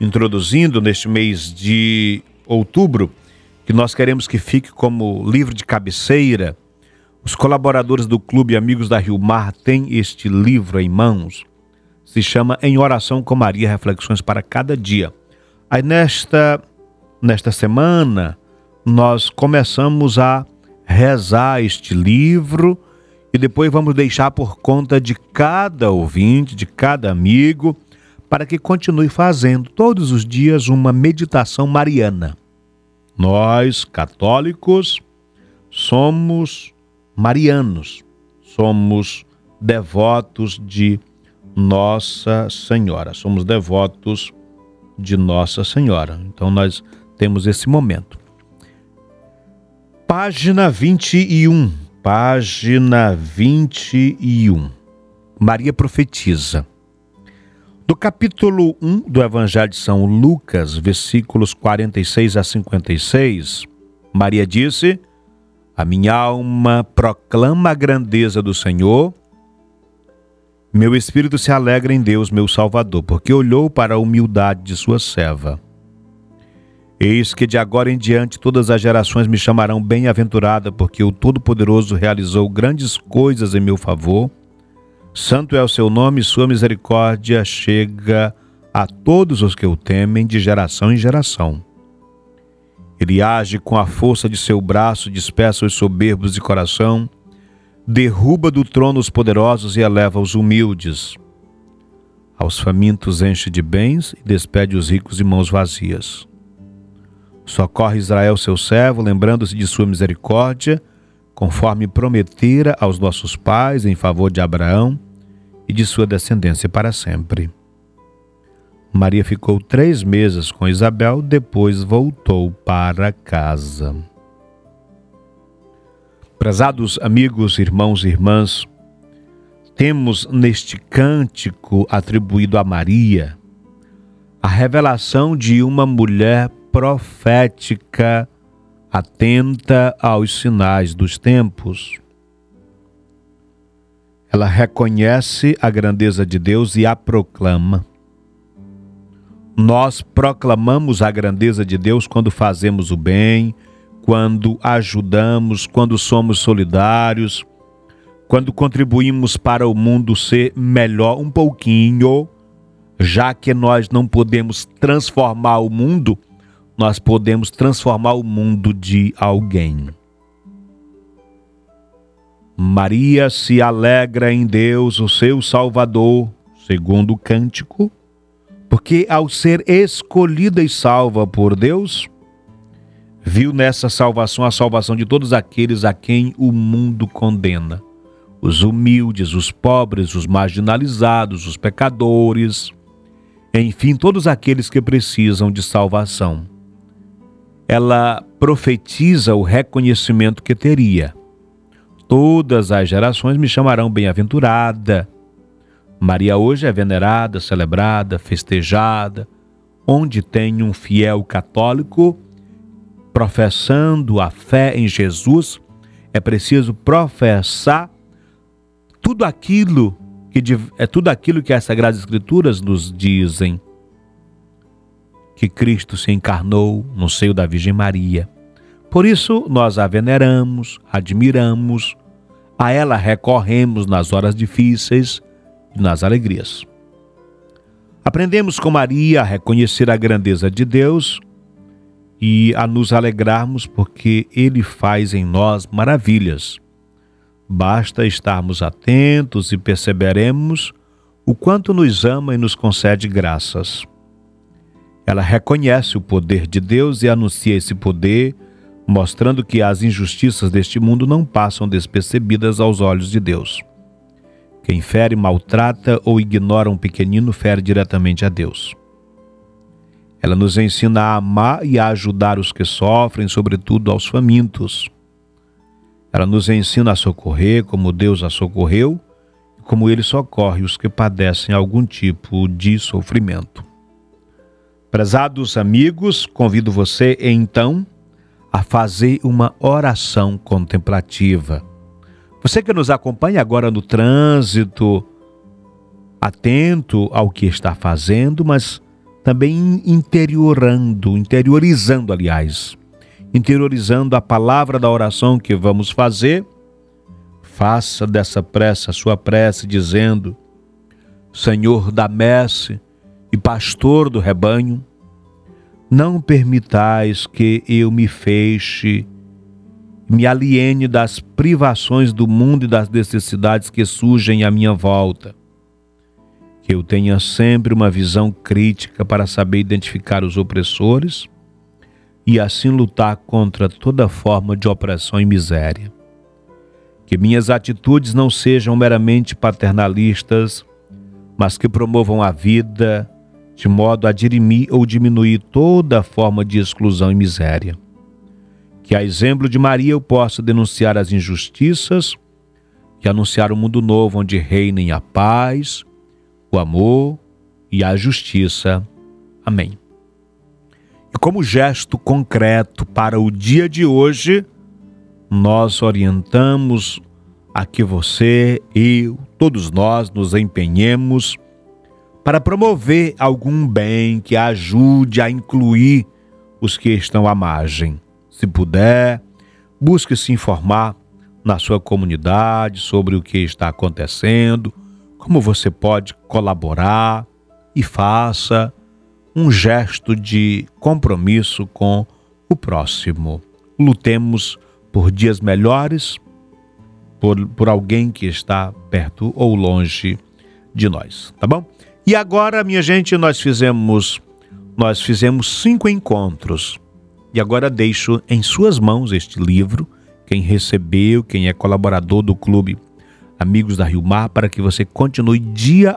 introduzindo neste mês de outubro, que nós queremos que fique como livro de cabeceira. Os colaboradores do Clube Amigos da Rio Mar têm este livro em mãos. Se chama Em Oração com Maria, Reflexões para Cada Dia. Aí nesta, nesta semana, nós começamos a rezar este livro e depois vamos deixar por conta de cada ouvinte, de cada amigo, para que continue fazendo todos os dias uma meditação mariana. Nós, católicos, somos marianos, somos devotos de Nossa Senhora, somos devotos de Nossa Senhora. Então nós temos esse momento. Página 21. Página 21. Maria profetiza. Do capítulo 1 do Evangelho de São Lucas, versículos 46 a 56, Maria disse: A minha alma proclama a grandeza do Senhor. Meu espírito se alegra em Deus, meu Salvador, porque olhou para a humildade de sua serva. Eis que de agora em diante todas as gerações me chamarão bem-aventurada, porque o Todo-Poderoso realizou grandes coisas em meu favor. Santo é o seu nome, sua misericórdia chega a todos os que o temem de geração em geração. Ele age com a força de seu braço, dispersa os soberbos de coração, derruba do trono os poderosos e eleva os humildes. Aos famintos enche de bens e despede os ricos de mãos vazias. Socorre Israel, seu servo, lembrando-se de sua misericórdia, conforme prometera aos nossos pais em favor de Abraão e de sua descendência para sempre. Maria ficou três meses com Isabel, depois voltou para casa. Prezados amigos, irmãos e irmãs, temos neste cântico atribuído a Maria a revelação de uma mulher profética atenta aos sinais dos tempos. Ela reconhece a grandeza de Deus e a proclama. Nós proclamamos a grandeza de Deus quando fazemos o bem, quando ajudamos, quando somos solidários, quando contribuímos para o mundo ser melhor um pouquinho, já que nós não podemos transformar o mundo, nós podemos transformar o mundo de alguém. Maria se alegra em Deus, o seu Salvador, segundo o cântico, porque ao ser escolhida e salva por Deus, viu nessa salvação a salvação de todos aqueles a quem o mundo condena: os humildes, os pobres, os marginalizados, os pecadores, enfim, todos aqueles que precisam de salvação ela profetiza o reconhecimento que teria. Todas as gerações me chamarão bem-aventurada. Maria hoje é venerada, celebrada, festejada, onde tem um fiel católico professando a fé em Jesus, é preciso professar tudo aquilo que é tudo aquilo que as sagradas escrituras nos dizem que Cristo se encarnou no seio da Virgem Maria. Por isso, nós a veneramos, admiramos, a ela recorremos nas horas difíceis e nas alegrias. Aprendemos com Maria a reconhecer a grandeza de Deus e a nos alegrarmos porque Ele faz em nós maravilhas. Basta estarmos atentos e perceberemos o quanto nos ama e nos concede graças. Ela reconhece o poder de Deus e anuncia esse poder, mostrando que as injustiças deste mundo não passam despercebidas aos olhos de Deus. Quem fere, maltrata ou ignora um pequenino fere diretamente a Deus. Ela nos ensina a amar e a ajudar os que sofrem, sobretudo aos famintos. Ela nos ensina a socorrer como Deus a socorreu e como ele socorre os que padecem algum tipo de sofrimento. Prezados amigos, convido você então a fazer uma oração contemplativa. Você que nos acompanha agora no trânsito, atento ao que está fazendo, mas também interiorando, interiorizando, aliás, interiorizando a palavra da oração que vamos fazer. Faça dessa prece a sua prece, dizendo: Senhor da messe e pastor do rebanho, não permitais que eu me feche, me aliene das privações do mundo e das necessidades que surgem à minha volta que eu tenha sempre uma visão crítica para saber identificar os opressores e assim lutar contra toda forma de opressão e miséria. Que minhas atitudes não sejam meramente paternalistas, mas que promovam a vida de modo a dirimir ou diminuir toda forma de exclusão e miséria. Que, a exemplo de Maria, eu possa denunciar as injustiças e anunciar um mundo novo onde reinem a paz o amor e a justiça. Amém. E como gesto concreto para o dia de hoje, nós orientamos a que você, eu, todos nós nos empenhemos para promover algum bem que ajude a incluir os que estão à margem. Se puder, busque se informar na sua comunidade sobre o que está acontecendo como você pode colaborar e faça um gesto de compromisso com o próximo. Lutemos por dias melhores, por, por alguém que está perto ou longe de nós, tá bom? E agora, minha gente, nós fizemos nós fizemos cinco encontros e agora deixo em suas mãos este livro. Quem recebeu, quem é colaborador do clube Amigos da Rio Mar, para que você continue dia